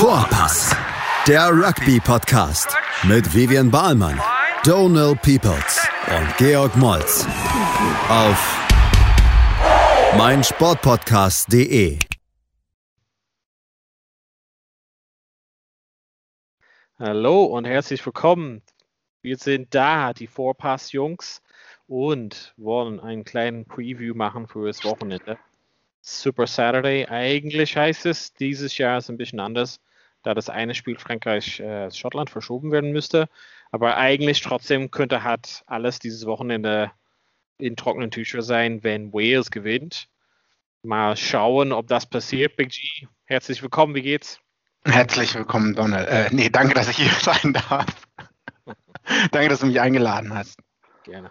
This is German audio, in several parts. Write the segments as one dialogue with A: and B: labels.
A: Vorpass, der Rugby-Podcast mit Vivian Bahlmann, Donal Peoples und Georg Moltz auf meinsportpodcast.de.
B: Hallo und herzlich willkommen. Wir sind da, die Vorpass-Jungs, und wollen einen kleinen Preview machen für das Wochenende. Super Saturday. Eigentlich heißt es, dieses Jahr ist ein bisschen anders, da das eine Spiel Frankreich-Schottland äh, verschoben werden müsste. Aber eigentlich trotzdem könnte halt alles dieses Wochenende in trockenen Tüchern sein, wenn Wales gewinnt. Mal schauen, ob das passiert. Big G, herzlich willkommen, wie geht's?
C: Herzlich willkommen, Donald. Äh, nee, danke, dass ich hier sein darf. danke, dass du mich eingeladen hast.
B: Gerne.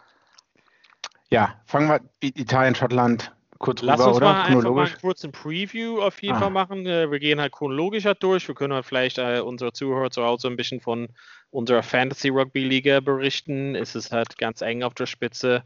C: Ja, fangen wir Italien, Schottland, kurz
B: Lass
C: rüber,
B: uns mal einfach mal einen kurzen Preview auf jeden ah. Fall machen. Äh, wir gehen halt chronologisch halt durch. Wir können halt vielleicht äh, unsere Zuhörer zu Hause ein bisschen von unserer Fantasy Rugby Liga berichten. Es ist halt ganz eng auf der Spitze.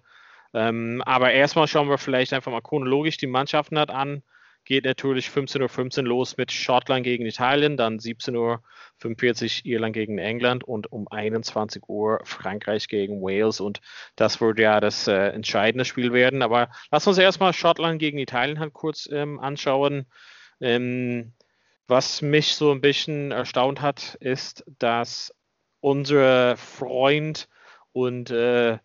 B: Ähm, aber erstmal schauen wir vielleicht einfach mal chronologisch die Mannschaften halt an geht natürlich 15.15 Uhr los mit Schottland gegen Italien, dann 17.45 Uhr Irland gegen England und um 21 Uhr Frankreich gegen Wales. Und das wird ja das äh, entscheidende Spiel werden. Aber lass uns erstmal Schottland gegen Italien halt kurz ähm, anschauen. Ähm, was mich so ein bisschen erstaunt hat, ist, dass unser Freund und äh,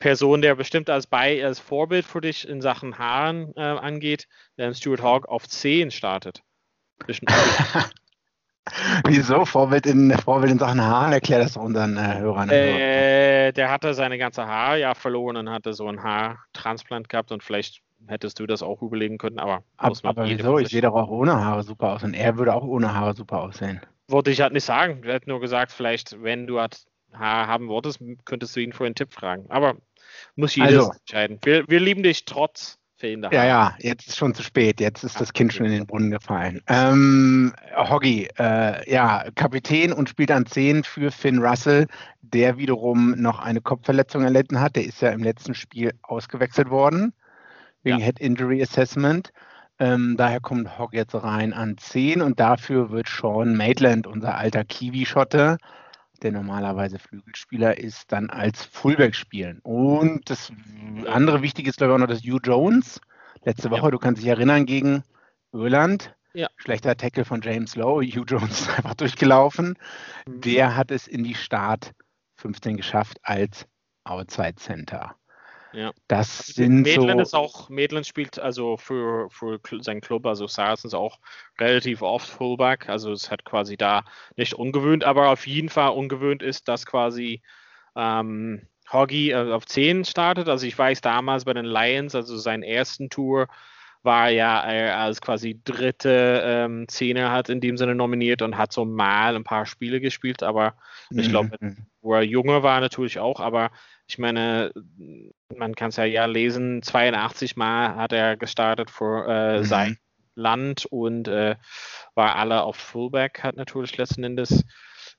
B: Person, der bestimmt als, Bei als Vorbild für dich in Sachen Haaren äh, angeht, der Stuart Hawk auf 10 startet.
C: Wieso? Vorbild in, Vorbild in Sachen Haaren? Erklär das unseren äh, Hörern.
B: Äh, der hatte seine ganze Haare ja verloren und hatte so ein Haartransplant gehabt und vielleicht hättest du das auch überlegen können, aber
C: Ab, aber wieso? Ich sehe doch auch ohne Haare super aus und er würde auch ohne Haare super aussehen.
B: Wollte ich halt nicht sagen. Er hat nur gesagt, vielleicht, wenn du halt Haare haben wolltest, könntest du ihn für einen Tipp fragen. Aber muss jeder also, entscheiden. Wir, wir lieben dich trotz fehlender
C: Ja, ja, jetzt ist schon zu spät. Jetzt ist das Kind schon in den Brunnen gefallen. Ähm, Hoggy, äh, ja, Kapitän und spielt an 10 für Finn Russell, der wiederum noch eine Kopfverletzung erlitten hat. Der ist ja im letzten Spiel ausgewechselt worden wegen ja. Head Injury Assessment. Ähm, daher kommt Hogg jetzt rein an 10 und dafür wird Sean Maitland, unser alter Kiwi-Schotte, der normalerweise Flügelspieler ist, dann als Fullback spielen. Und das andere Wichtige ist, glaube ich, auch noch das Hugh Jones. Letzte Woche, ja. du kannst dich erinnern, gegen Irland. Ja. Schlechter Tackle von James Lowe. Hugh Jones ist einfach durchgelaufen. Mhm. Der hat es in die Start 15 geschafft als Outside Center.
B: Ja.
C: Das also sind
B: Maitland
C: so
B: ist auch, Maitland spielt also für, für seinen Club, also Saracens auch relativ oft Fullback, also es hat quasi da nicht ungewöhnt, aber auf jeden Fall ungewöhnt ist, dass quasi ähm, Hoggy äh, auf 10 startet. Also ich weiß damals bei den Lions, also seinen ersten Tour, war ja er als quasi dritte ähm, Zehner hat in dem Sinne nominiert und hat so mal ein paar Spiele gespielt, aber mhm. ich glaube, wo er jünger war natürlich auch, aber ich meine, man kann es ja ja lesen, 82 Mal hat er gestartet für äh, mhm. sein Land und äh, war alle auf Fullback, hat natürlich letzten Endes.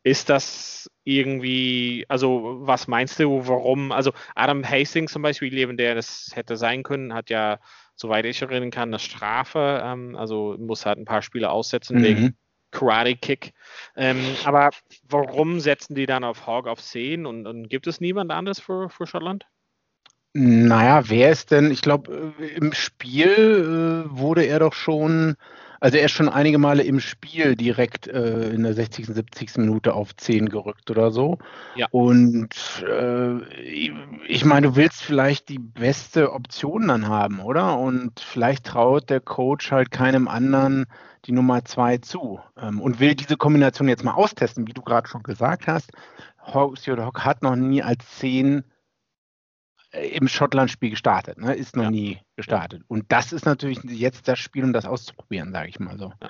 B: Ist das irgendwie, also was meinst du, warum? Also Adam Hastings zum Beispiel, der das hätte sein können, hat ja, soweit ich erinnern kann, eine Strafe, ähm, also muss halt ein paar Spiele aussetzen mhm. wegen Karate Kick. Ähm, aber warum setzen die dann auf Hawk auf 10 und, und gibt es niemand anderes für, für Schottland?
C: Naja, wer ist denn? Ich glaube, äh, im Spiel äh, wurde er doch schon, also er ist schon einige Male im Spiel direkt äh, in der 60., 70. Minute auf 10 gerückt oder so.
B: Ja.
C: Und äh, ich meine, du willst vielleicht die beste Option dann haben, oder? Und vielleicht traut der Coach halt keinem anderen die Nummer 2 zu ähm, und will diese Kombination jetzt mal austesten, wie du gerade schon gesagt hast. Hock hat noch nie als 10 äh, im Schottland-Spiel gestartet, ne? ist noch ja. nie gestartet. Und das ist natürlich jetzt das Spiel, um das auszuprobieren, sage ich mal so. Ja.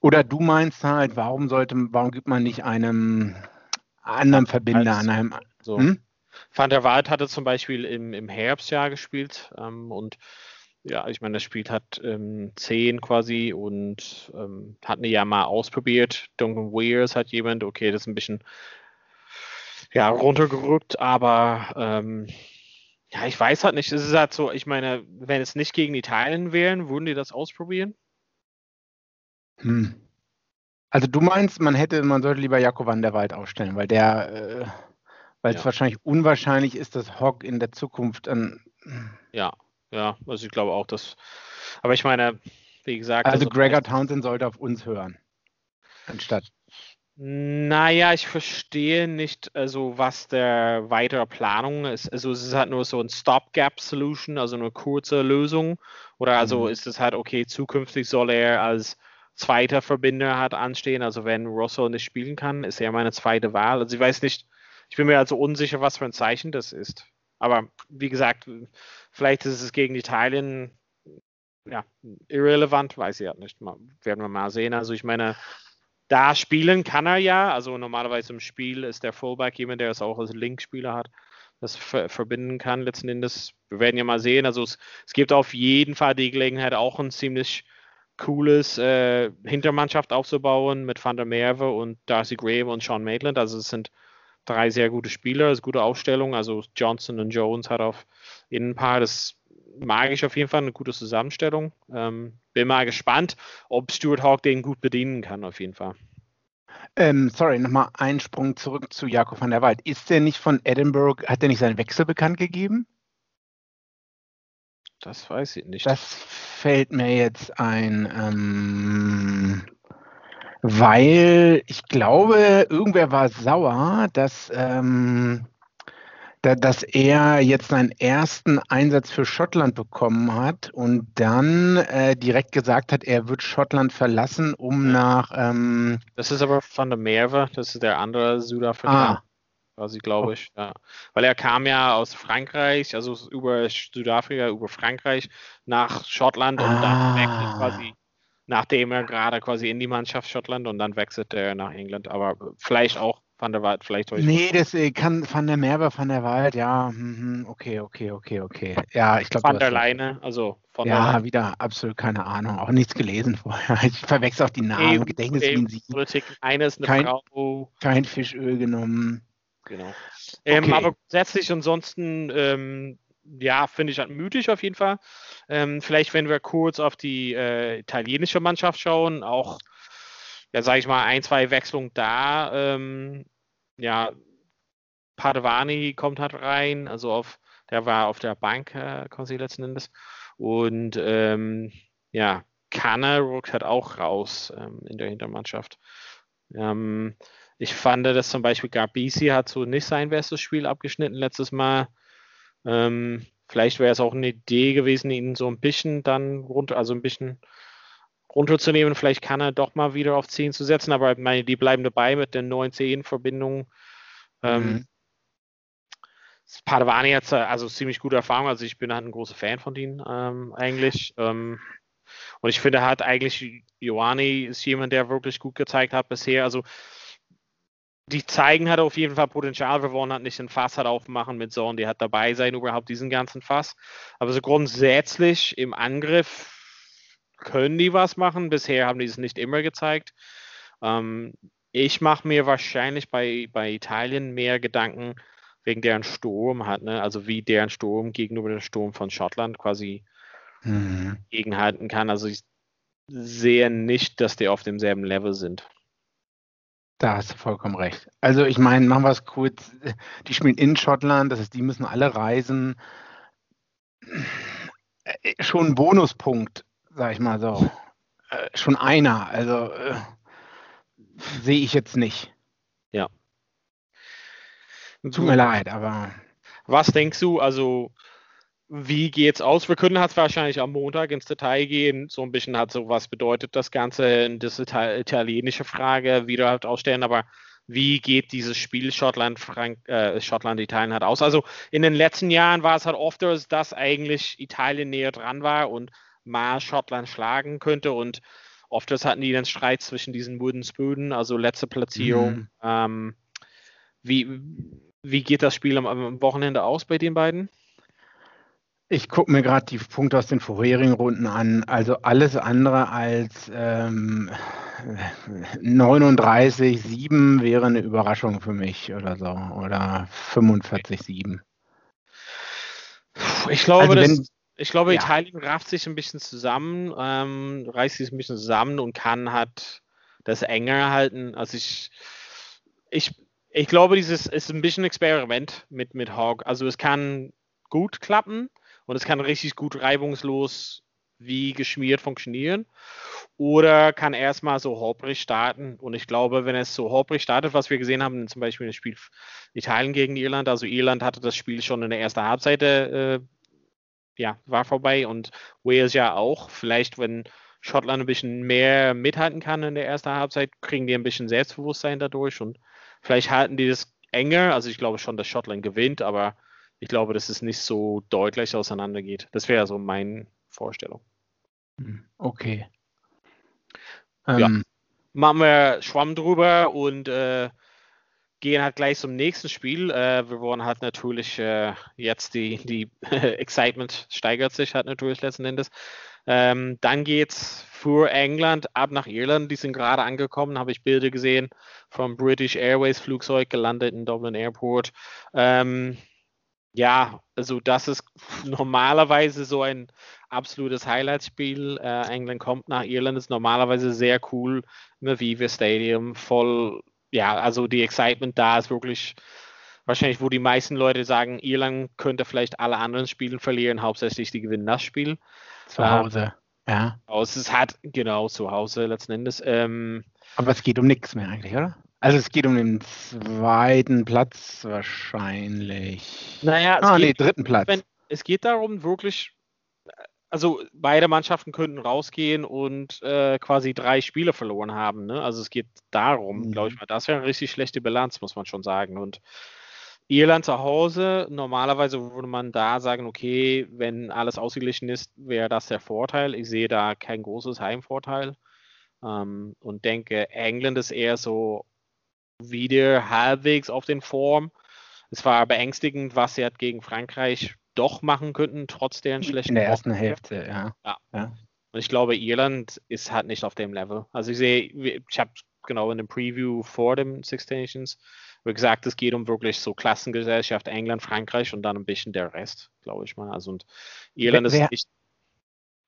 C: Oder du meinst halt, warum sollte, warum gibt man nicht einem anderen Verbinder an einem.
B: So. Hm? Van der Waal hatte zum Beispiel im, im Herbstjahr gespielt ähm, und ja, ich meine, das Spiel hat ähm, 10 quasi und ähm, hat eine ja mal ausprobiert. Duncan Weirs hat jemand, okay, das ist ein bisschen ja, runtergerückt, aber ähm, ja, ich weiß halt nicht. Es ist halt so, ich meine, wenn es nicht gegen Italien wären, würden die das ausprobieren?
C: Hm. Also du meinst, man hätte, man sollte lieber Jakob van der Wald aufstellen, weil der, äh, weil es ja. wahrscheinlich unwahrscheinlich ist, dass Hogg in der Zukunft an.
B: Ja, ja, also ich glaube auch, dass. Aber ich meine, wie gesagt.
C: Also, also Gregor Townsend sollte auf uns hören. Anstatt.
B: Naja, ich verstehe nicht, also was der weitere Planung ist. Also es ist halt nur so ein Stopgap-Solution, also eine kurze Lösung. Oder also mhm. ist es halt, okay, zukünftig soll er als zweiter Verbinder hat anstehen. Also wenn Russell nicht spielen kann, ist er meine zweite Wahl. Also ich weiß nicht, ich bin mir also unsicher, was für ein Zeichen das ist. Aber wie gesagt, vielleicht ist es gegen Italien ja, irrelevant, weiß ich halt nicht. Mal, werden wir mal sehen. Also ich meine, da spielen kann er ja. Also normalerweise im Spiel ist der Fullback jemand, der es auch als Linkspieler hat, das ver verbinden kann letzten Endes. Wir werden ja mal sehen. Also es, es gibt auf jeden Fall die Gelegenheit, auch ein ziemlich cooles äh, Hintermannschaft aufzubauen mit Van der Merwe und Darcy Graham und Sean Maitland. Also es sind drei sehr gute Spieler, es ist gute Aufstellung. Also Johnson und Jones hat auf Innenpaar, das mag ich auf jeden Fall, eine gute Zusammenstellung. Ähm, bin mal gespannt, ob Stuart Hawk den gut bedienen kann, auf jeden Fall.
C: Ähm, sorry, nochmal einen Sprung zurück zu Jakob van der Wald. Ist der nicht von Edinburgh, hat der nicht seinen Wechsel bekannt gegeben?
B: Das weiß ich nicht.
C: Das fällt mir jetzt ein, ähm, weil ich glaube, irgendwer war sauer, dass ähm, dass er jetzt seinen ersten Einsatz für Schottland bekommen hat und dann äh, direkt gesagt hat, er wird Schottland verlassen, um nach. Ähm
B: das ist aber von der Merwe, das ist der andere Südafrikaner. Ah. Quasi, glaube ich, ja. Weil er kam ja aus Frankreich, also über Südafrika, über Frankreich nach Schottland und ah. dann wechselt quasi, nachdem er gerade quasi in die Mannschaft Schottland und dann wechselt er nach England. Aber vielleicht auch Van der Wald, vielleicht
C: heute. Nee, das äh, kann Van der Merwe, Van der Wald, ja, mhm, okay, okay, okay, okay. Ja, ich glaube.
B: Van der Leine, also
C: von Ja, der wieder absolut keine Ahnung, auch nichts gelesen vorher. Ich verwechsel auch die Namen,
B: EU, Gedächtnis EU, wie sie. Politik, eine ist eine
C: kein,
B: Frau.
C: Kein Fischöl genommen.
B: Genau. Ähm, okay. aber grundsätzlich ansonsten, ähm, ja, finde ich halt mütig auf jeden Fall. Ähm, vielleicht, wenn wir kurz auf die äh, italienische Mannschaft schauen, auch ja, sage ich mal, ein, zwei Wechselungen da. Ähm, ja, Padovani kommt halt rein, also auf, der war auf der Bank äh, quasi letzten Endes. Und ähm, ja, Kanne rückt halt auch raus ähm, in der Hintermannschaft. Ähm, ich fand, dass zum Beispiel Garbisi hat so nicht sein bestes Spiel abgeschnitten letztes Mal. Ähm, vielleicht wäre es auch eine Idee gewesen, ihn so ein bisschen dann runter, also ein bisschen runterzunehmen. Vielleicht kann er doch mal wieder auf 10 zu setzen, aber meine, die bleiben dabei mit den 9-10-Verbindungen. Ähm, mhm. Padovani hat also ziemlich gute Erfahrung, also ich bin halt ein großer Fan von denen ähm, eigentlich. Ähm, und ich finde halt eigentlich, Ioani ist jemand, der wirklich gut gezeigt hat bisher. Also die zeigen halt auf jeden Fall Potenzial. Wir wollen halt nicht ein Fass halt aufmachen mit Sohn, die hat dabei sein, überhaupt diesen ganzen Fass. Aber so grundsätzlich im Angriff können die was machen. Bisher haben die es nicht immer gezeigt. Ähm, ich mache mir wahrscheinlich bei, bei Italien mehr Gedanken wegen deren Sturm hat, ne? also wie deren Sturm gegenüber dem Sturm von Schottland quasi mhm. gegenhalten kann. Also ich sehe nicht, dass die auf demselben Level sind.
C: Da hast du vollkommen recht. Also ich meine, machen wir es kurz. Die spielen in Schottland, das heißt, die müssen alle reisen. Äh, schon ein Bonuspunkt sag ich mal so. Äh, schon einer, also äh, sehe ich jetzt nicht.
B: Ja.
C: Tut mir leid, aber.
B: Was denkst du, also wie geht's aus? Wir können halt wahrscheinlich am Montag ins Detail gehen, so ein bisschen hat so, was bedeutet das Ganze das italienische Frage wieder halt ausstellen, aber wie geht dieses Spiel Schottland, Frank, äh, Schottland, Italien halt aus? Also in den letzten Jahren war es halt oft, dass eigentlich Italien näher dran war und mal Schottland schlagen könnte. Und oft hatten die dann Streit zwischen diesen Wooden also letzte Platzierung. Mhm. Ähm, wie, wie geht das Spiel am, am Wochenende aus bei den beiden?
C: Ich gucke mir gerade die Punkte aus den vorherigen Runden an. Also alles andere als ähm, 39-7 wäre eine Überraschung für mich oder so. Oder 45-7.
B: Ich glaube, also wenn, das, ich glaube, ja. Italien rafft sich ein bisschen zusammen, ähm, reißt sich ein bisschen zusammen und kann hat das enger halten. Also ich, ich, ich glaube, dieses ist ein bisschen ein Experiment mit, mit Hawk. Also es kann gut klappen und es kann richtig gut reibungslos wie geschmiert funktionieren. Oder kann erstmal so holprig starten. Und ich glaube, wenn es so holprig startet, was wir gesehen haben, zum Beispiel im Spiel Italien gegen Irland, also Irland hatte das Spiel schon in der ersten Halbzeit, äh, ja, war vorbei und Wales ja auch. Vielleicht, wenn Schottland ein bisschen mehr mithalten kann in der ersten Halbzeit, kriegen die ein bisschen Selbstbewusstsein dadurch und vielleicht halten die das enger. Also ich glaube schon, dass Schottland gewinnt, aber ich glaube, dass es nicht so deutlich auseinandergeht. Das wäre so meine Vorstellung.
C: Hm, okay.
B: Ja. Ähm, Machen wir Schwamm drüber und äh, gehen halt gleich zum nächsten Spiel. Äh, wir wollen halt natürlich äh, jetzt die, die Excitement steigert sich halt natürlich letzten Endes. Ähm, dann geht's für England ab nach Irland. Die sind gerade angekommen, habe ich Bilder gesehen vom British Airways Flugzeug gelandet in Dublin Airport. Ähm, ja, also das ist normalerweise so ein absolutes Highlight-Spiel. Äh, England kommt nach Irland, ist normalerweise sehr cool im Aviva Stadium, voll, ja, also die Excitement da ist wirklich wahrscheinlich, wo die meisten Leute sagen, Irland könnte vielleicht alle anderen Spiele verlieren, hauptsächlich die gewinnen das Spiel.
C: Zu Hause, ähm, ja.
B: Es ist halt, genau, zu Hause letzten Endes. Ähm,
C: Aber es geht um nichts mehr eigentlich, oder? Also es geht um den zweiten Platz wahrscheinlich.
B: Naja, es ah, nee, dritten Platz. Wenn, es geht darum, wirklich, also beide Mannschaften könnten rausgehen und äh, quasi drei Spiele verloren haben. Ne? Also es geht darum, mhm. glaube ich mal, das wäre eine richtig schlechte Bilanz, muss man schon sagen. Und Irland zu Hause, normalerweise würde man da sagen, okay, wenn alles ausgeglichen ist, wäre das der Vorteil. Ich sehe da kein großes Heimvorteil ähm, und denke, England ist eher so wieder halbwegs auf den Form. Es war beängstigend, was sie hat gegen Frankreich doch machen könnten, trotz deren schlechten
C: In der ersten. Hälfte, ja.
B: ja. ja. Und ich glaube, Irland ist halt nicht auf dem Level. Also ich sehe, ich habe genau in dem Preview vor dem Six Nations gesagt, es geht um wirklich so Klassengesellschaft, England, Frankreich und dann ein bisschen der Rest, glaube ich mal. Also und Irland wer, ist nicht.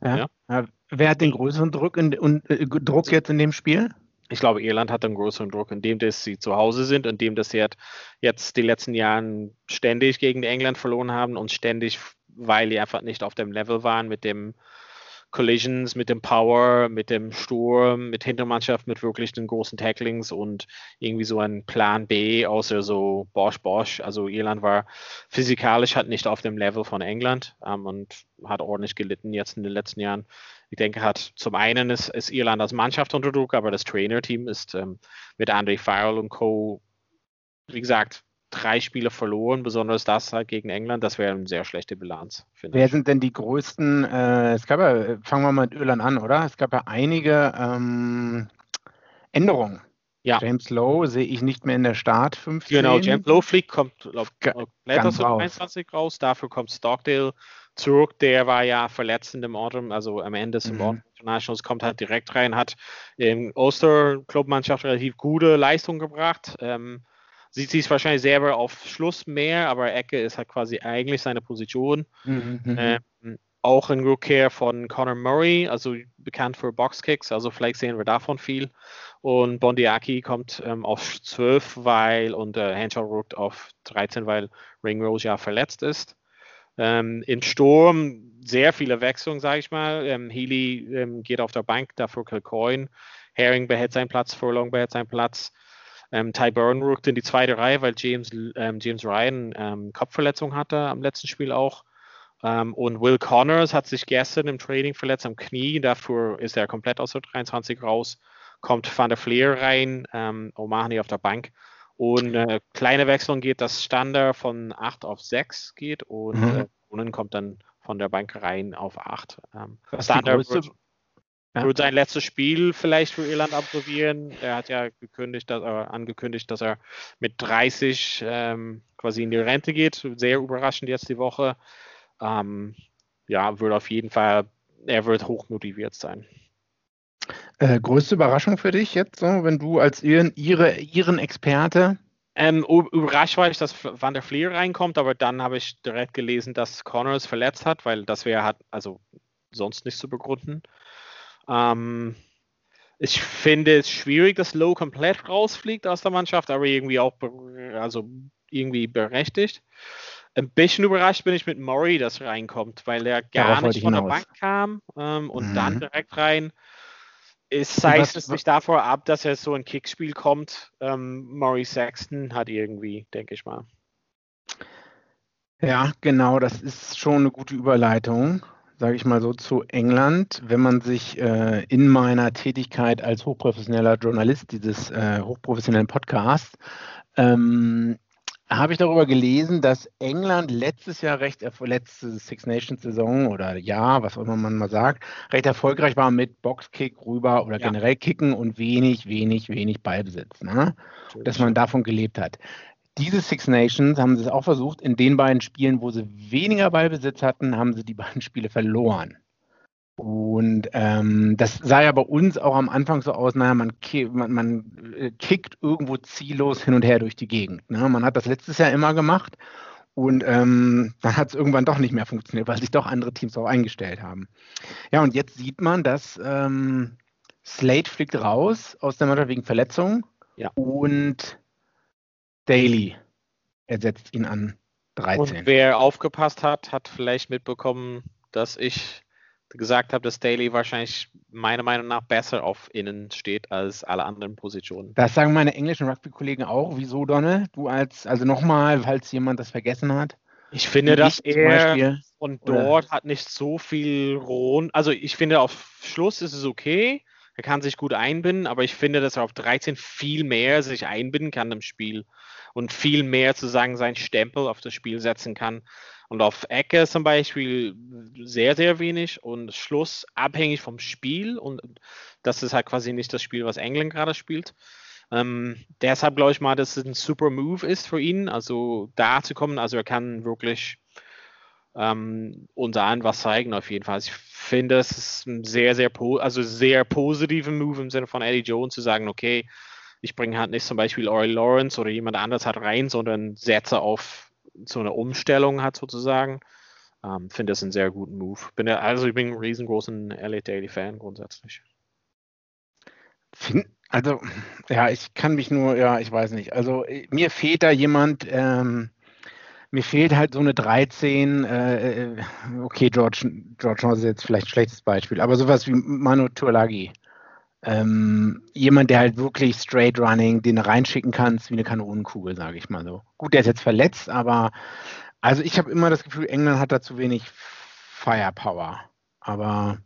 C: Ja, ja. Wer hat den größeren Druck, in, und, äh, Druck jetzt in dem Spiel?
B: Ich glaube, Irland hat einen größeren Druck, indem dass sie zu Hause sind, indem dass sie halt jetzt die letzten Jahre ständig gegen England verloren haben und ständig, weil die einfach nicht auf dem Level waren mit dem Collisions, mit dem Power, mit dem Sturm, mit Hintermannschaft, mit wirklich den großen Tacklings und irgendwie so ein Plan B, außer so Bosch Bosch. Also Irland war physikalisch halt nicht auf dem Level von England ähm, und hat ordentlich gelitten jetzt in den letzten Jahren ich denke, hat zum einen ist, ist Irland als Mannschaft unter Druck, aber das Trainerteam ist ähm, mit Andy Farrell und Co. Wie gesagt, drei Spiele verloren, besonders das halt gegen England. Das wäre eine sehr schlechte Bilanz.
C: Wer sind denn die größten? Äh, es gab ja, fangen wir mal mit Irland an, oder? Es gab ja einige ähm, Änderungen. Ja. James Lowe sehe ich nicht mehr in der Start 15.
B: Genau, James Lowe fliegt, kommt auf Blätter 23 raus. Dafür kommt Stockdale zurück. Der war ja verletzt in dem Autumn, also am Ende des mhm. Autumn Internationals, kommt halt direkt rein, hat im Oster-Clubmannschaft relativ gute Leistung gebracht. Ähm, sieht sich wahrscheinlich selber auf Schluss mehr, aber Ecke ist halt quasi eigentlich seine Position. Mhm. mhm. Ähm, auch ein Rückkehr von Conor Murray, also bekannt für Boxkicks, also vielleicht sehen wir davon viel. Und Bondiaki kommt ähm, auf 12, weil und äh, Henshaw rückt auf 13, weil Ringrose ja verletzt ist. Ähm, Im Sturm sehr viele Wechselungen, sage ich mal. Ähm, Healy ähm, geht auf der Bank, dafür Kilcoin. Herring behält seinen Platz, Furlong behält seinen Platz. Ähm, Ty Burn rückt in die zweite Reihe, weil James, ähm, James Ryan ähm, Kopfverletzung hatte am letzten Spiel auch. Ähm, und Will Connors hat sich gestern im Training verletzt am Knie, dafür ist er komplett aus der 23 raus. Kommt Van der Fleer rein, ähm, O'Mahony auf der Bank. Und äh, kleine Wechselung geht, dass Standard von 8 auf 6 geht und mhm. äh, kommt dann von der Bank rein auf 8. Ähm, Standard wird, ja. wird, sein letztes Spiel vielleicht für Irland absolvieren. Er hat ja gekündigt, dass, äh, angekündigt, dass er mit 30 ähm, quasi in die Rente geht. Sehr überraschend jetzt die Woche. Ähm, ja, wird auf jeden Fall, er wird hochmotiviert sein.
C: Äh, größte Überraschung für dich jetzt, so, wenn du als ihren, ihre, ihren Experte
B: ähm, überrascht war ich, dass Van der Fleer reinkommt, aber dann habe ich direkt gelesen, dass Connors verletzt hat, weil das wäre also sonst nicht zu begründen. Ähm, ich finde es schwierig, dass Low komplett rausfliegt aus der Mannschaft, aber irgendwie auch also irgendwie berechtigt. Ein bisschen überrascht bin ich mit Murray, dass reinkommt, weil er gar Darauf nicht von der Bank kam ähm, und mhm. dann direkt rein. Es zeigt es sich davor ab, dass er so ein Kickspiel kommt. Ähm, Murray Sexton hat irgendwie, denke ich mal.
C: Ja, genau, das ist schon eine gute Überleitung sage ich mal so, zu England. Wenn man sich äh, in meiner Tätigkeit als hochprofessioneller Journalist dieses äh, hochprofessionellen Podcasts ähm, habe ich darüber gelesen, dass England letztes Jahr recht, letzte Six Nations Saison oder Jahr, was auch immer man mal sagt, recht erfolgreich war mit Boxkick rüber oder ja. generell Kicken und wenig, wenig, wenig Ballbesitz. Ne? Dass man davon gelebt hat diese Six Nations haben sie es auch versucht. In den beiden Spielen, wo sie weniger Ballbesitz hatten, haben sie die beiden Spiele verloren. Und ähm, das sah ja bei uns auch am Anfang so aus, naja, man, man, man äh, kickt irgendwo ziellos hin und her durch die Gegend. Ne? Man hat das letztes Jahr immer gemacht und ähm, dann hat es irgendwann doch nicht mehr funktioniert, weil sich doch andere Teams darauf eingestellt haben. Ja, und jetzt sieht man, dass ähm, Slate fliegt raus aus der Mannschaft wegen Verletzung. Ja. Und Daly ersetzt ihn an 13. Und
B: wer aufgepasst hat, hat vielleicht mitbekommen, dass ich gesagt habe, dass Daly wahrscheinlich meiner Meinung nach besser auf Innen steht als alle anderen Positionen.
C: Das sagen meine englischen Rugby-Kollegen auch. Wieso, Donne? Du als, also nochmal, falls jemand das vergessen hat.
B: Ich finde, dass er von dort oder? hat nicht so viel Rohn. Also ich finde, auf Schluss ist es okay. Er kann sich gut einbinden, aber ich finde, dass er auf 13 viel mehr sich einbinden kann im Spiel und viel mehr zu sagen, seinen Stempel auf das Spiel setzen kann. Und auf Ecke zum Beispiel sehr, sehr wenig und Schluss abhängig vom Spiel. Und das ist halt quasi nicht das Spiel, was England gerade spielt. Ähm, deshalb glaube ich mal, dass es ein super Move ist für ihn, also da zu kommen. Also er kann wirklich ähm, uns allen was zeigen auf jeden Fall. Also ich finde, es ist ein sehr, sehr, also sehr positiver Move im Sinne von Eddie Jones zu sagen, okay, ich bringe halt nicht zum Beispiel Ori Lawrence oder jemand anders halt rein, sondern setze auf so eine Umstellung hat sozusagen. Ähm, Finde das einen sehr guten Move. Bin ja, also ich bin ein riesengroßer LA Daily Fan grundsätzlich.
C: Also, ja, ich kann mich nur, ja, ich weiß nicht. Also mir fehlt da jemand, ähm, mir fehlt halt so eine 13, äh, äh, okay, George, George ist jetzt vielleicht ein schlechtes Beispiel, aber sowas wie Manu Tuolagi. Ähm, jemand, der halt wirklich straight running, den reinschicken kannst wie eine Kanonenkugel, sage ich mal so. Gut, der ist jetzt verletzt, aber also ich habe immer das Gefühl, England hat da zu wenig Firepower. Aber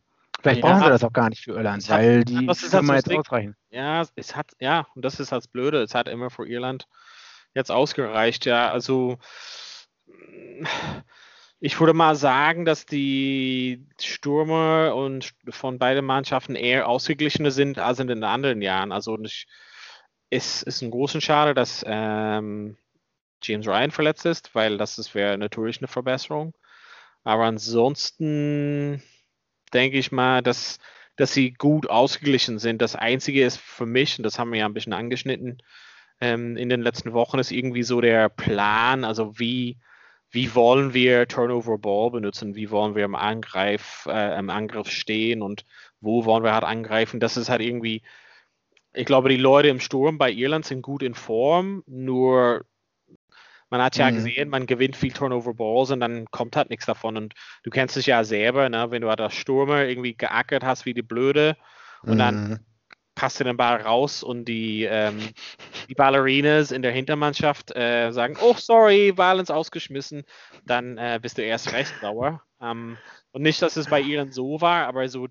C: vielleicht ja, brauchen sie das auch gar nicht für Irland, weil hat, die
B: das ist halt jetzt ausreichen. Ja, es hat, ja, und das ist halt das Blöde, es hat immer für Irland jetzt ausgereicht, ja. Also ich würde mal sagen, dass die Stürmer und von beiden Mannschaften eher ausgeglichener sind als in den anderen Jahren. Also ich, es ist ein großer Schade, dass ähm, James Ryan verletzt ist, weil das wäre natürlich eine Verbesserung. Aber ansonsten denke ich mal, dass, dass sie gut ausgeglichen sind. Das Einzige ist für mich, und das haben wir ja ein bisschen angeschnitten ähm, in den letzten Wochen, ist irgendwie so der Plan, also wie wie wollen wir Turnover Ball benutzen, wie wollen wir im Angriff, äh, im Angriff stehen und wo wollen wir halt angreifen. Das ist halt irgendwie, ich glaube, die Leute im Sturm bei Irland sind gut in Form, nur man hat ja mhm. gesehen, man gewinnt viel Turnover Balls und dann kommt halt nichts davon. Und du kennst dich ja selber, ne? wenn du halt als Stürmer irgendwie geackert hast wie die Blöde und mhm. dann passt den Ball raus und die, ähm, die Ballerinas in der Hintermannschaft äh, sagen, oh sorry, Valens ausgeschmissen, dann äh, bist du erst recht sauer. Ähm, und nicht, dass es bei ihnen so war, aber so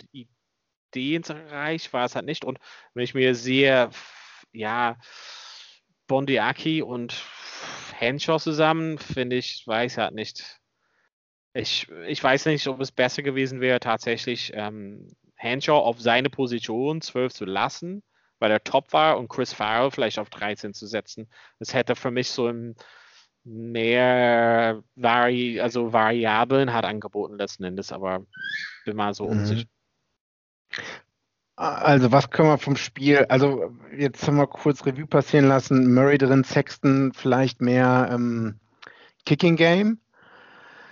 B: ideenreich war es halt nicht. Und wenn ich mir sehe, ja, Bondiaki und Henshaw zusammen, finde ich, weiß halt nicht. Ich, ich weiß nicht, ob es besser gewesen wäre, tatsächlich ähm, Henshaw auf seine Position 12 zu lassen, weil er top war und Chris Farrell vielleicht auf 13 zu setzen. Das hätte für mich so ein mehr Vari also Variablen hat angeboten letzten Endes, aber bin mal so mhm. unsicher.
C: Also was können wir vom Spiel, also jetzt haben wir kurz Revue passieren lassen, Murray drin, Sexton vielleicht mehr ähm, Kicking Game.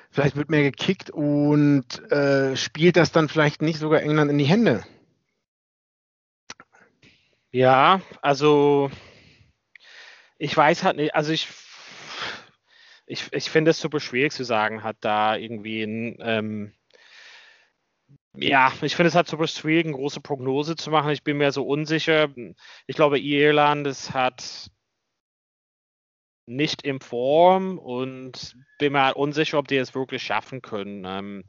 C: Vielleicht wird mehr gekickt und äh, spielt das dann vielleicht nicht sogar England in die Hände?
B: Ja, also ich weiß halt nicht, also ich, ich, ich finde es super schwierig zu sagen, hat da irgendwie ein, ähm, ja, ich finde es halt super schwierig, eine große Prognose zu machen. Ich bin mir so unsicher. Ich glaube, Irland, es hat nicht in Form und bin mir halt unsicher, ob die es wirklich schaffen können. Ähm,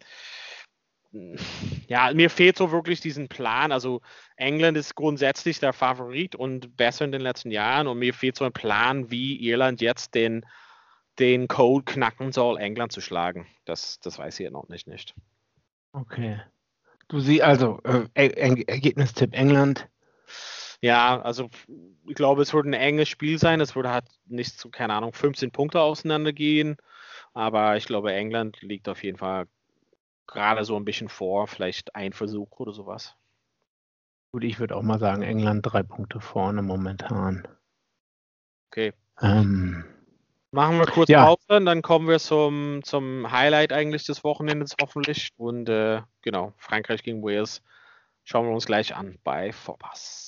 B: ja, mir fehlt so wirklich diesen Plan. Also England ist grundsätzlich der Favorit und besser in den letzten Jahren und mir fehlt so ein Plan, wie Irland jetzt den, den Code knacken soll, England zu schlagen. Das, das weiß ich noch nicht. nicht.
C: Okay. Du siehst also äh, Ergebnistipp England.
B: Ja, also ich glaube, es wird ein enges Spiel sein. Es würde halt nicht zu, keine Ahnung, 15 Punkte auseinandergehen. Aber ich glaube, England liegt auf jeden Fall gerade so ein bisschen vor, vielleicht ein Versuch oder sowas.
C: Gut, ich würde auch mal sagen, England drei Punkte vorne momentan.
B: Okay. Ähm, Machen wir kurz ja. Pause und dann kommen wir zum, zum Highlight eigentlich des Wochenendes hoffentlich. Und äh, genau, Frankreich gegen Wales schauen wir uns gleich an bei Vorpass.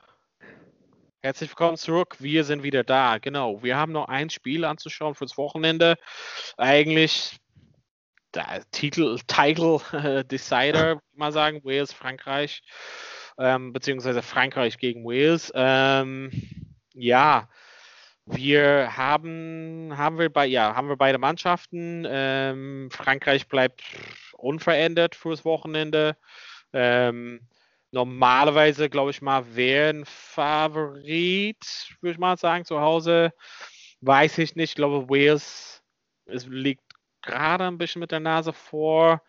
B: Herzlich willkommen zurück. Wir sind wieder da. Genau. Wir haben noch ein Spiel anzuschauen fürs Wochenende. Eigentlich der Titel, Title äh, Decider, mal sagen, Wales, Frankreich, ähm, beziehungsweise Frankreich gegen Wales. Ähm, ja, wir haben, haben wir bei, ja, haben wir beide Mannschaften. Ähm, Frankreich bleibt unverändert fürs Wochenende. Ähm, normalerweise, glaube ich mal, wäre ein Favorit, würde ich mal sagen, zu Hause. Weiß ich nicht. Ich glaube, Wales es liegt gerade ein bisschen mit der Nase vor.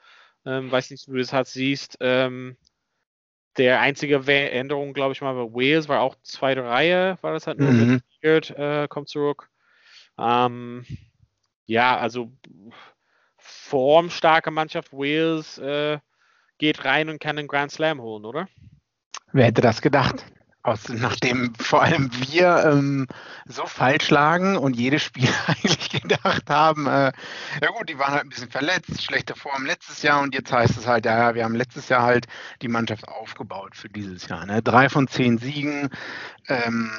B: Ähm, weiß nicht, wie du das halt siehst. Ähm, der einzige Änderung, glaube ich mal, bei Wales war auch zweite Reihe, war das halt nur mhm. mit Beard, äh, kommt zurück. Ähm, ja, also formstarke Mannschaft Wales äh, geht rein und kann den Grand Slam holen, oder?
C: Wer hätte das gedacht? Aus, nachdem vor allem wir ähm, so falsch lagen und jedes Spiel eigentlich gedacht haben, äh, ja gut, die waren halt ein bisschen verletzt, schlechte Form letztes Jahr und jetzt heißt es halt, ja, wir haben letztes Jahr halt die Mannschaft aufgebaut für dieses Jahr. Ne? Drei von zehn Siegen. Ähm,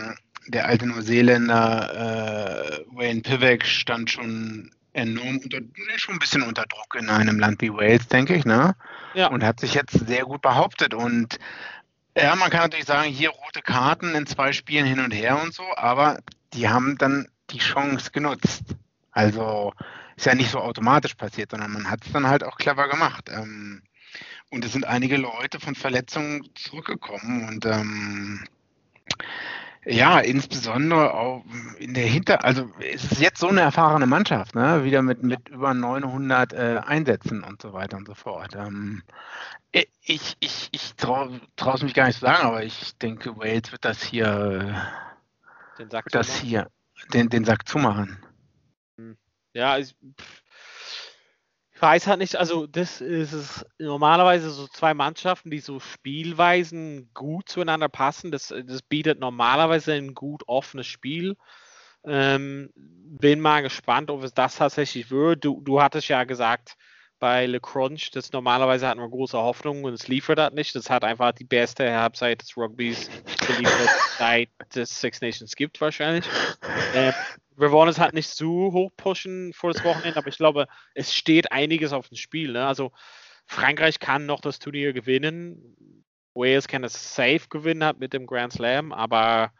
C: der alte Neuseeländer äh, Wayne Pivek stand schon enorm unter, schon ein bisschen unter Druck in einem Land wie Wales, denke ich, ne? Ja. Und hat sich jetzt sehr gut behauptet. Und ja, man kann natürlich sagen, hier rote Karten in zwei Spielen hin und her und so, aber die haben dann die Chance genutzt. Also ist ja nicht so automatisch passiert, sondern man hat es dann halt auch clever gemacht. Ähm, und es sind einige Leute von Verletzungen zurückgekommen und ähm, ja, insbesondere auch in der Hinter, also es ist jetzt so eine erfahrene Mannschaft, ne? wieder mit, mit über 900 äh, Einsätzen und so weiter und so fort. Ähm, ich ich, ich traue es mich gar nicht zu sagen, aber ich denke, Wales wird das hier, den Sack das hier, den, den Sack zumachen.
B: Hm. Ja, ich, ich weiß halt nicht, also das ist es normalerweise so zwei Mannschaften, die so Spielweisen gut zueinander passen. Das, das bietet normalerweise ein gut offenes Spiel. Ähm, bin mal gespannt, ob es das tatsächlich wird. Du, du hattest ja gesagt, bei Le Crunch, das normalerweise hatten wir große Hoffnung und es liefert das nicht. Das hat einfach die beste Halbzeit des Rugbys geliefert, seit es Six Nations gibt wahrscheinlich. Ähm, wir wollen es halt nicht zu hoch pushen vor das Wochenende, aber ich glaube, es steht einiges auf dem Spiel. Ne? Also Frankreich kann noch das Turnier gewinnen. Wales kann es safe gewinnen hat mit dem Grand Slam, aber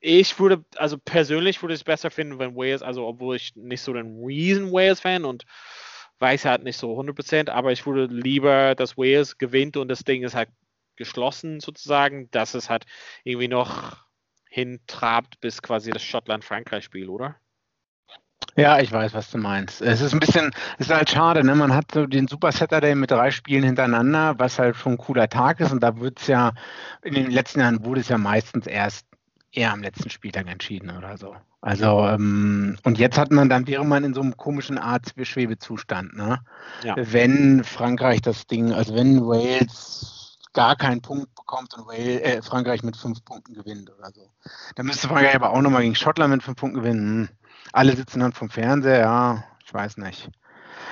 B: ich würde, also persönlich würde ich es besser finden, wenn Wales, also obwohl ich nicht so ein riesen Wales-Fan und weiß halt nicht so 100%, aber ich würde lieber, dass Wales gewinnt und das Ding ist halt geschlossen sozusagen, dass es halt irgendwie noch hintrabt bis quasi das Schottland-Frankreich-Spiel, oder?
C: Ja, ich weiß, was du meinst. Es ist ein bisschen, es ist halt schade, ne? Man hat so den Super Saturday mit drei Spielen hintereinander, was halt schon ein cooler Tag ist. Und da wird es ja, in den letzten Jahren wurde es ja meistens erst eher am letzten Spieltag entschieden oder so. Also, ähm, und jetzt hat man, dann wäre man in so einem komischen Art Schwebezustand, ne?
B: Ja.
C: Wenn Frankreich das Ding, also wenn Wales gar keinen Punkt bekommt und Wales, äh, Frankreich mit fünf Punkten gewinnt oder so. Dann müsste Frankreich aber auch nochmal gegen Schottland mit fünf Punkten gewinnen. Hm. Alle sitzen dann vom Fernseher, ja, ich weiß nicht.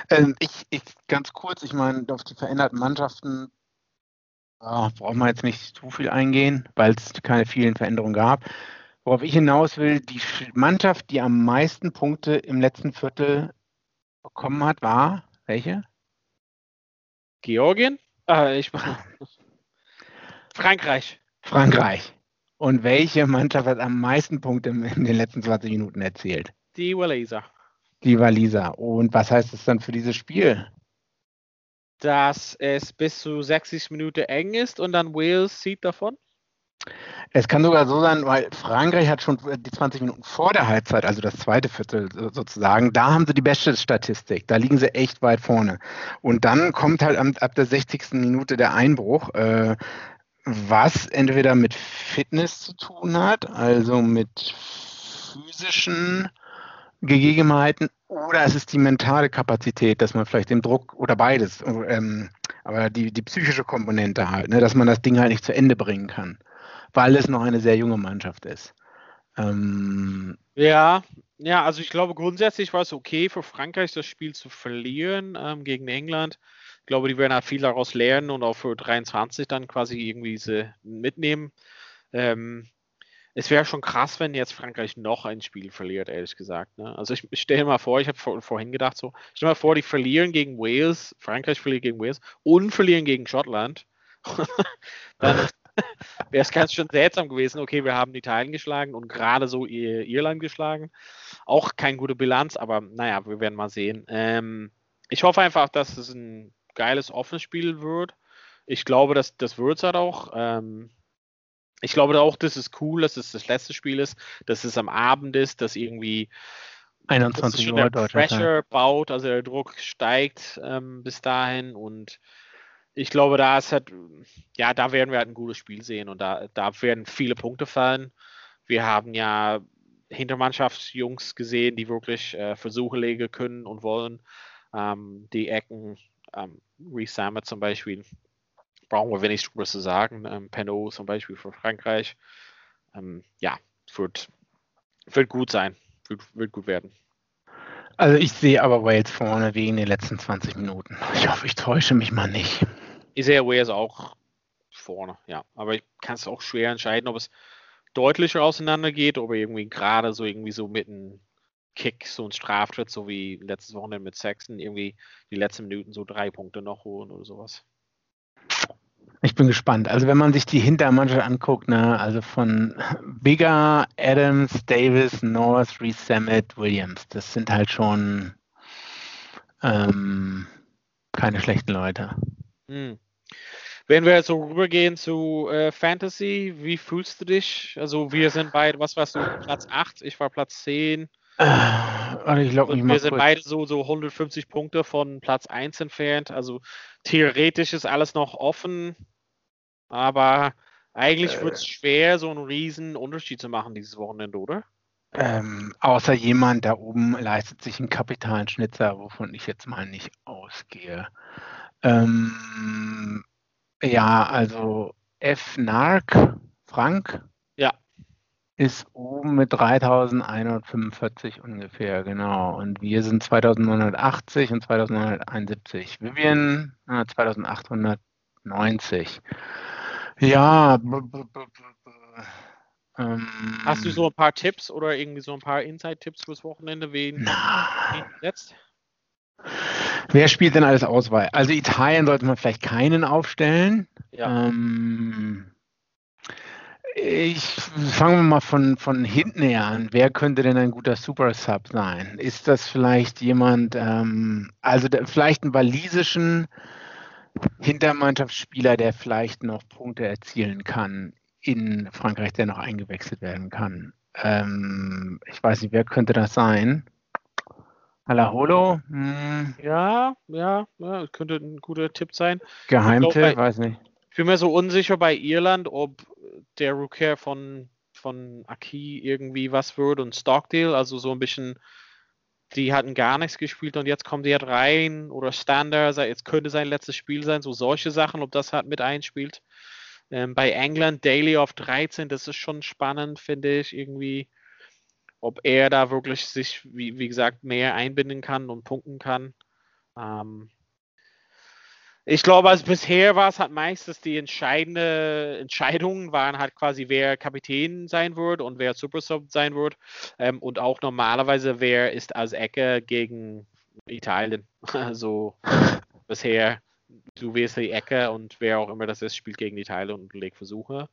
C: Ähm, ich, ich, ganz kurz, ich meine, auf die veränderten Mannschaften oh, brauchen wir jetzt nicht zu viel eingehen, weil es keine vielen Veränderungen gab. Worauf ich hinaus will, die Mannschaft, die am meisten Punkte im letzten Viertel bekommen hat, war welche?
B: Georgien? Äh, ich Frankreich.
C: Frankreich. Und welche Mannschaft hat am meisten Punkte in den letzten 20 Minuten erzielt?
B: Die Waliser.
C: Die Waliser. Und was heißt das dann für dieses Spiel?
B: Dass es bis zu 60 Minuten eng ist und dann Wales zieht davon?
C: Es kann sogar so sein, weil Frankreich hat schon die 20 Minuten vor der Halbzeit, also das zweite Viertel sozusagen, da haben sie die beste Statistik. Da liegen sie echt weit vorne. Und dann kommt halt ab der 60. Minute der Einbruch. Äh, was entweder mit Fitness zu tun hat, also mit physischen Gegebenheiten, oder es ist die mentale Kapazität, dass man vielleicht den Druck oder beides, ähm, aber die, die psychische Komponente halt, ne, dass man das Ding halt nicht zu Ende bringen kann, weil es noch eine sehr junge Mannschaft ist.
B: Ähm, ja, ja, also ich glaube grundsätzlich war es okay für Frankreich, das Spiel zu verlieren ähm, gegen England. Ich glaube, die werden halt viel daraus lernen und auch für 23 dann quasi irgendwie sie mitnehmen. Ähm, es wäre schon krass, wenn jetzt Frankreich noch ein Spiel verliert, ehrlich gesagt. Ne? Also ich, ich stelle mir vor, ich habe vor, vorhin gedacht so, stell mir vor, die verlieren gegen Wales, Frankreich verliert gegen Wales und verlieren gegen Schottland. dann wäre es ganz schön seltsam gewesen. Okay, wir haben Italien geschlagen und gerade so Irland geschlagen. Auch keine gute Bilanz, aber naja, wir werden mal sehen. Ähm, ich hoffe einfach, dass es ein geiles offenes Spiel wird. Ich glaube, dass das wird es halt auch. Ähm, ich glaube auch, dass es cool, dass es das letzte Spiel ist, dass es am Abend ist, dass irgendwie
C: 21 Uhr
B: der Pressure baut, also der Druck steigt ähm, bis dahin und ich glaube, da ist halt, ja, da werden wir halt ein gutes Spiel sehen und da, da werden viele Punkte fallen. Wir haben ja Hintermannschaftsjungs gesehen, die wirklich äh, Versuche legen können und wollen. Ähm, die Ecken ähm, Reece Sammet zum Beispiel, brauchen wir wenig drüber zu sagen. Ähm, Penot zum Beispiel für Frankreich. Ähm, ja, wird, wird gut sein, wird, wird gut werden.
C: Also ich sehe aber Wales vorne wegen den letzten 20 Minuten. Ich hoffe, ich täusche mich mal nicht.
B: Ich sehe Wales auch vorne, ja. Aber ich kann es auch schwer entscheiden, ob es deutlicher auseinander geht oder irgendwie gerade so irgendwie so mit einem Kick, so ein Straftritt, so wie letztes Wochenende mit Sexton, irgendwie die letzten Minuten so drei Punkte noch holen oder sowas.
C: Ich bin gespannt. Also wenn man sich die Hintermannschaft anguckt, ne, also von Bigger, Adams, Davis, North, Reese Williams, das sind halt schon ähm, keine schlechten Leute. Hm.
B: Wenn wir so rübergehen zu äh, Fantasy, wie fühlst du dich? Also wir sind beide, was warst du, Platz 8, ich war Platz 10.
C: Äh, ich glaube,
B: wir sind kurz. beide so, so 150 Punkte von Platz 1 entfernt. Also theoretisch ist alles noch offen, aber eigentlich äh, wird es schwer, so einen riesen Unterschied zu machen dieses Wochenende, oder?
C: Ähm, außer jemand da oben leistet sich einen kapitalen Schnitzer, wovon ich jetzt mal nicht ausgehe. Ähm, ja, also F. Nark, Frank, ist oben mit 3145 ungefähr, genau. Und wir sind 2980 und 2971. Vivian äh, 2890. Ja.
B: Ähm, Hast du so ein paar Tipps oder irgendwie so ein paar Inside-Tipps fürs Wochenende, wen
C: jetzt? Wer spielt denn alles Auswahl? Also Italien sollte man vielleicht keinen aufstellen. Ja. Ähm, Ich fange mal von, von hinten her an. Wer könnte denn ein guter Super Sub sein? Ist das vielleicht jemand, ähm, also der, vielleicht einen walisischen Hintermannschaftsspieler, der vielleicht noch Punkte erzielen kann in Frankreich, der noch eingewechselt werden kann? Ähm, ich weiß nicht, wer könnte das sein? Alaholo? Hm.
B: Ja, ja, ja, könnte ein guter Tipp sein.
C: Geheimtipp, weiß nicht.
B: Ich bin mir so unsicher bei Irland, ob der Rookie von, von Aki irgendwie was wird und Stockdale, also so ein bisschen, die hatten gar nichts gespielt und jetzt kommen die halt rein oder Standard, jetzt könnte sein letztes Spiel sein, so solche Sachen, ob das halt mit einspielt. Ähm, bei England Daily auf 13, das ist schon spannend, finde ich, irgendwie, ob er da wirklich sich, wie, wie gesagt, mehr einbinden kann und punkten kann. Ähm, ich glaube, also bisher war es halt meistens die entscheidende Entscheidungen waren halt quasi, wer Kapitän sein wird und wer Supersub sein wird. Ähm, und auch normalerweise, wer ist als Ecke gegen Italien. Also bisher, du wirst die Ecke und wer auch immer das ist, spielt gegen Italien und legt Versuche.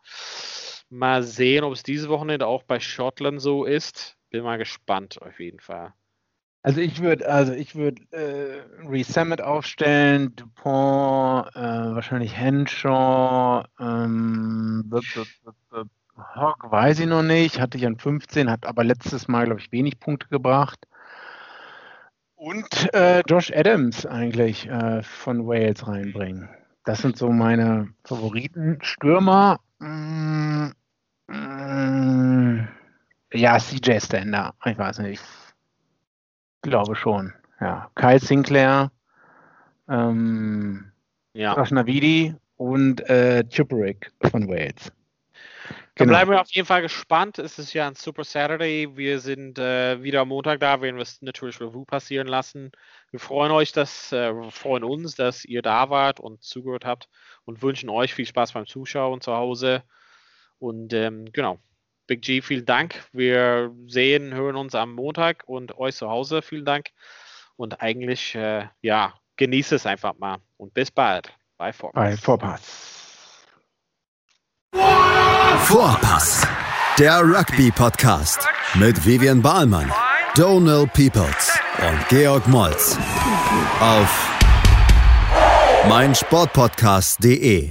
B: Mal sehen, ob es dieses Wochenende auch bei Schottland so ist. Bin mal gespannt auf jeden Fall.
C: Also ich würde, also ich würde äh, Resummit aufstellen, Dupont, äh, wahrscheinlich Henshaw, ähm, Hawk weiß ich noch nicht, hatte ich an 15, hat aber letztes Mal, glaube ich, wenig Punkte gebracht. Und äh, Josh Adams eigentlich äh, von Wales reinbringen. Das sind so meine Favoriten. Stürmer, mm, mm, ja, CJ Stander, ich weiß nicht glaube schon, ja. Kyle Sinclair, ähm, ja. Rashnavidi und äh, Chuperick von Wales.
B: Genau. Dann bleiben wir auf jeden Fall gespannt. Es ist ja ein Super Saturday. Wir sind äh, wieder am Montag da, werden wir es natürlich Revue passieren lassen. Wir freuen euch, dass, äh, wir freuen uns, dass ihr da wart und zugehört habt und wünschen euch viel Spaß beim Zuschauen zu Hause. Und ähm, genau, Big G, vielen Dank. Wir sehen, hören uns am Montag und euch zu Hause, vielen Dank. Und eigentlich, äh, ja, genieße es einfach mal. Und bis bald bei Vorpass.
C: Bei Vorpass.
A: Vorpass, der Rugby-Podcast mit Vivian Bahlmann, Donald Peoples und Georg Moltz auf meinsportpodcast.de.